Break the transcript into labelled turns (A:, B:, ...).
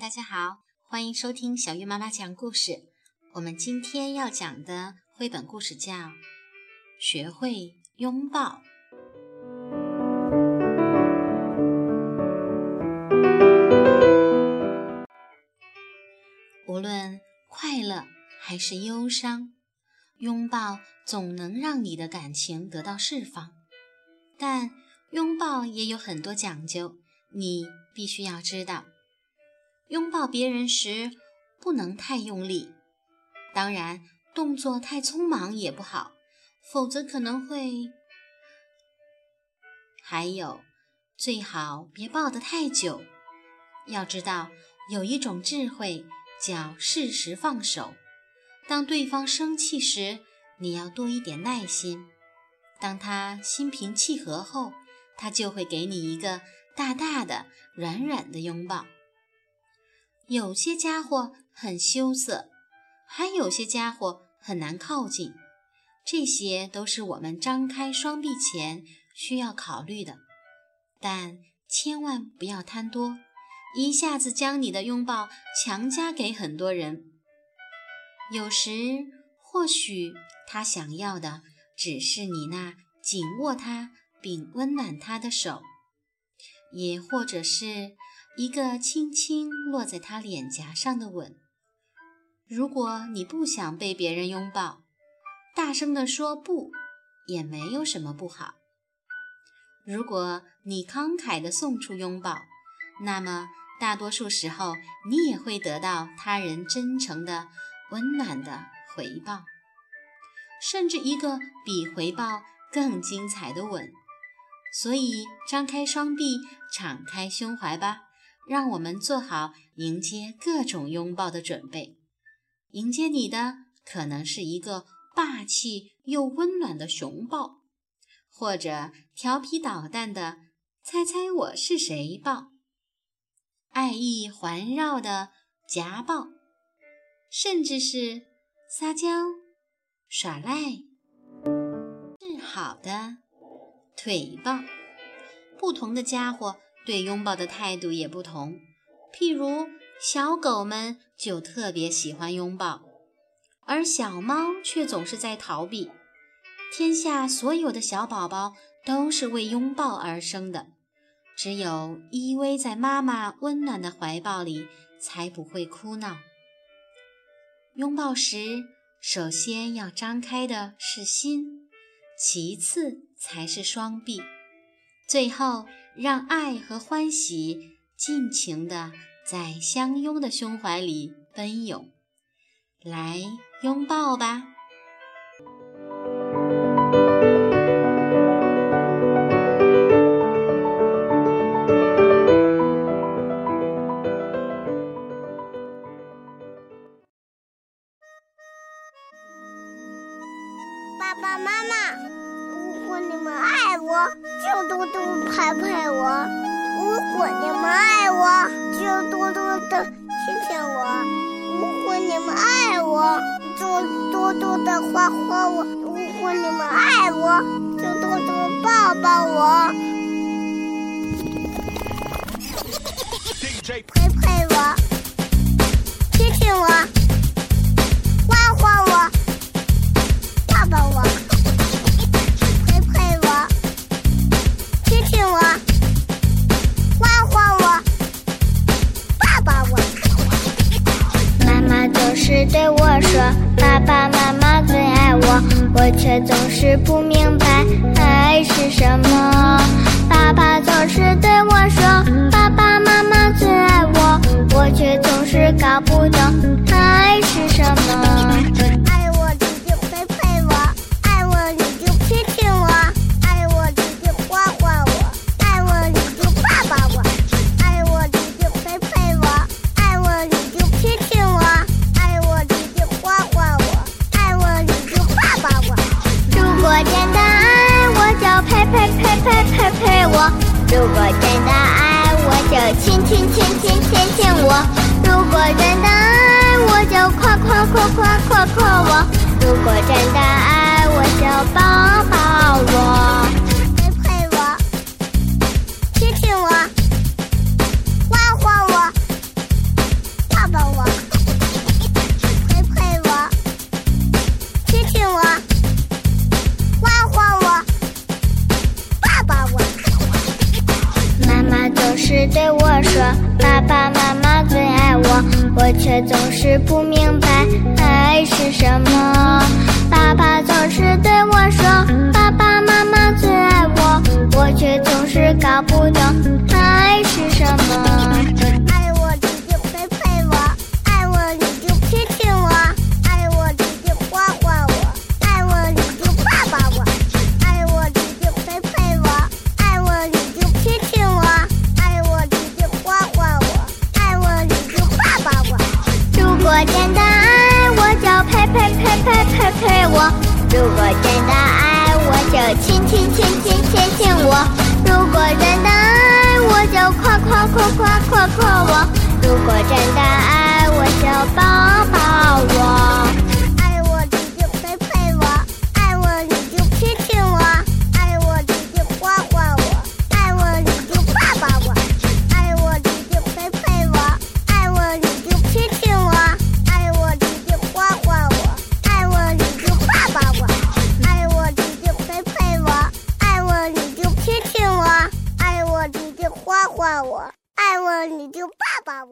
A: 大家好，欢迎收听小月妈妈讲故事。我们今天要讲的绘本故事叫《学会拥抱》。无论快乐还是忧伤，拥抱总能让你的感情得到释放。但拥抱也有很多讲究，你必须要知道。拥抱别人时，不能太用力，当然，动作太匆忙也不好，否则可能会……还有，最好别抱得太久。要知道，有一种智慧叫适时放手。当对方生气时，你要多一点耐心；当他心平气和后，他就会给你一个大大的、软软的拥抱。有些家伙很羞涩，还有些家伙很难靠近，这些都是我们张开双臂前需要考虑的。但千万不要贪多，一下子将你的拥抱强加给很多人。有时或许他想要的只是你那紧握他并温暖他的手，也或者是。一个轻轻落在他脸颊上的吻。如果你不想被别人拥抱，大声地说不，也没有什么不好。如果你慷慨地送出拥抱，那么大多数时候你也会得到他人真诚的、温暖的回报，甚至一个比回报更精彩的吻。所以，张开双臂，敞开胸怀吧。让我们做好迎接各种拥抱的准备。迎接你的可能是一个霸气又温暖的熊抱，或者调皮捣蛋的“猜猜我是谁”抱，爱意环绕的夹抱，甚至是撒娇耍赖示好的腿抱。不同的家伙。对拥抱的态度也不同，譬如小狗们就特别喜欢拥抱，而小猫却总是在逃避。天下所有的小宝宝都是为拥抱而生的，只有依偎在妈妈温暖的怀抱里，才不会哭闹。拥抱时，首先要张开的是心，其次才是双臂，最后。让爱和欢喜尽情地在相拥的胸怀里奔涌，来拥抱吧！
B: 就多多拍拍我；如果你们爱我，就多多的亲亲我；如果你们爱我，就多多的夸夸我；如果你们爱我，就多多抱抱。我，对我说：“爸爸妈妈最爱我，我却总是不明白爱是什么。”爸爸总是对我说：“爸爸妈妈最如果真的爱我，就亲亲亲亲亲亲我；如果真的爱我，就夸夸夸夸夸夸我；如果真的爱我却总是不明白爱是什么爸爸总是对我说爸爸妈妈最爱我我却总是搞不懂爱是什么我如果真的爱我，就亲亲亲亲亲亲我。如果真的爱我，就夸夸夸夸夸夸我。如果真的爱我，就抱。